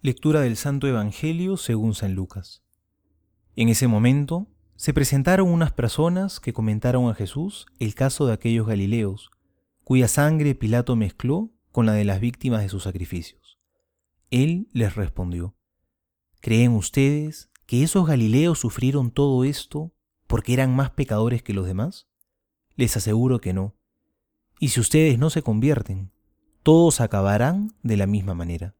Lectura del Santo Evangelio según San Lucas. En ese momento se presentaron unas personas que comentaron a Jesús el caso de aquellos Galileos, cuya sangre Pilato mezcló con la de las víctimas de sus sacrificios. Él les respondió, ¿Creen ustedes que esos Galileos sufrieron todo esto porque eran más pecadores que los demás? Les aseguro que no. Y si ustedes no se convierten, todos acabarán de la misma manera.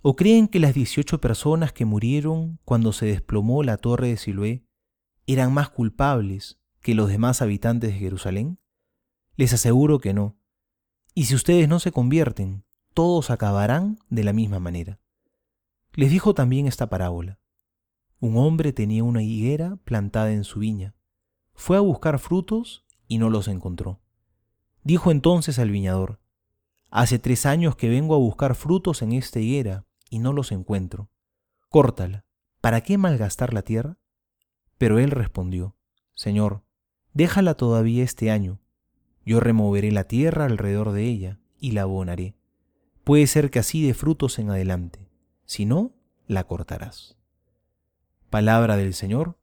¿O creen que las 18 personas que murieron cuando se desplomó la torre de Siloé eran más culpables que los demás habitantes de Jerusalén? Les aseguro que no. Y si ustedes no se convierten, todos acabarán de la misma manera. Les dijo también esta parábola. Un hombre tenía una higuera plantada en su viña. Fue a buscar frutos y no los encontró. Dijo entonces al viñador, Hace tres años que vengo a buscar frutos en esta higuera y no los encuentro. Córtala. ¿Para qué malgastar la tierra? Pero él respondió, Señor, déjala todavía este año. Yo removeré la tierra alrededor de ella y la abonaré. Puede ser que así dé frutos en adelante. Si no, la cortarás. Palabra del Señor.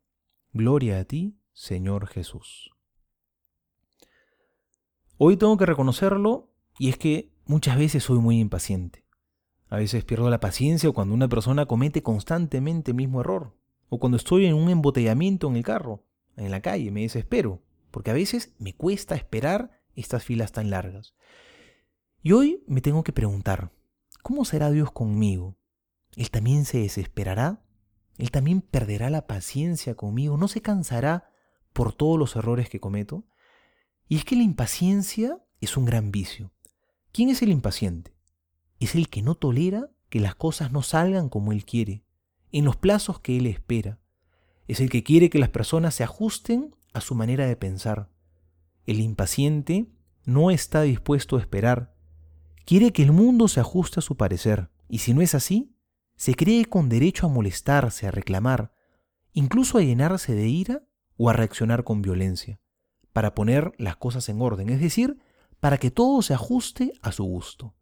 Gloria a ti, Señor Jesús. Hoy tengo que reconocerlo y es que muchas veces soy muy impaciente. A veces pierdo la paciencia cuando una persona comete constantemente el mismo error. O cuando estoy en un embotellamiento en el carro, en la calle, me desespero. Porque a veces me cuesta esperar estas filas tan largas. Y hoy me tengo que preguntar, ¿cómo será Dios conmigo? ¿Él también se desesperará? ¿Él también perderá la paciencia conmigo? ¿No se cansará por todos los errores que cometo? Y es que la impaciencia es un gran vicio. ¿Quién es el impaciente? Es el que no tolera que las cosas no salgan como él quiere, en los plazos que él espera. Es el que quiere que las personas se ajusten a su manera de pensar. El impaciente no está dispuesto a esperar. Quiere que el mundo se ajuste a su parecer, y si no es así, se cree con derecho a molestarse, a reclamar, incluso a llenarse de ira o a reaccionar con violencia, para poner las cosas en orden, es decir, para que todo se ajuste a su gusto.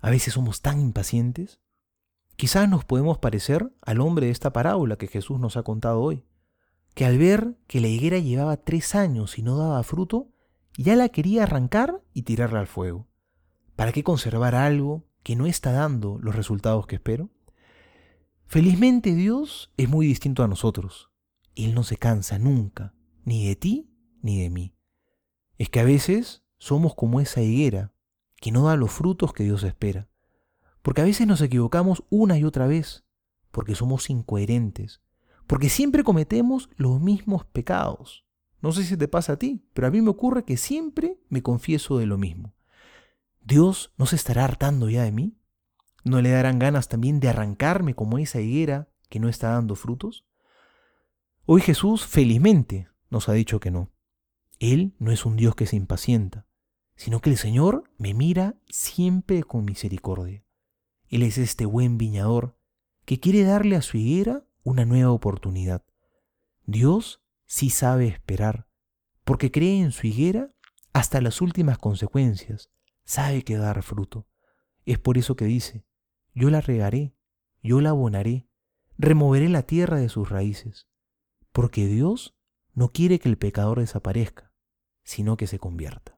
A veces somos tan impacientes. Quizás nos podemos parecer al hombre de esta parábola que Jesús nos ha contado hoy, que al ver que la higuera llevaba tres años y no daba fruto, ya la quería arrancar y tirarla al fuego. ¿Para qué conservar algo que no está dando los resultados que espero? Felizmente Dios es muy distinto a nosotros. Él no se cansa nunca, ni de ti ni de mí. Es que a veces somos como esa higuera que no da los frutos que Dios espera. Porque a veces nos equivocamos una y otra vez, porque somos incoherentes, porque siempre cometemos los mismos pecados. No sé si te pasa a ti, pero a mí me ocurre que siempre me confieso de lo mismo. ¿Dios no se estará hartando ya de mí? ¿No le darán ganas también de arrancarme como esa higuera que no está dando frutos? Hoy Jesús felizmente nos ha dicho que no. Él no es un Dios que se impacienta sino que el Señor me mira siempre con misericordia. Él es este buen viñador que quiere darle a su higuera una nueva oportunidad. Dios sí sabe esperar, porque cree en su higuera hasta las últimas consecuencias, sabe que dar fruto. Es por eso que dice, yo la regaré, yo la abonaré, removeré la tierra de sus raíces, porque Dios no quiere que el pecador desaparezca, sino que se convierta.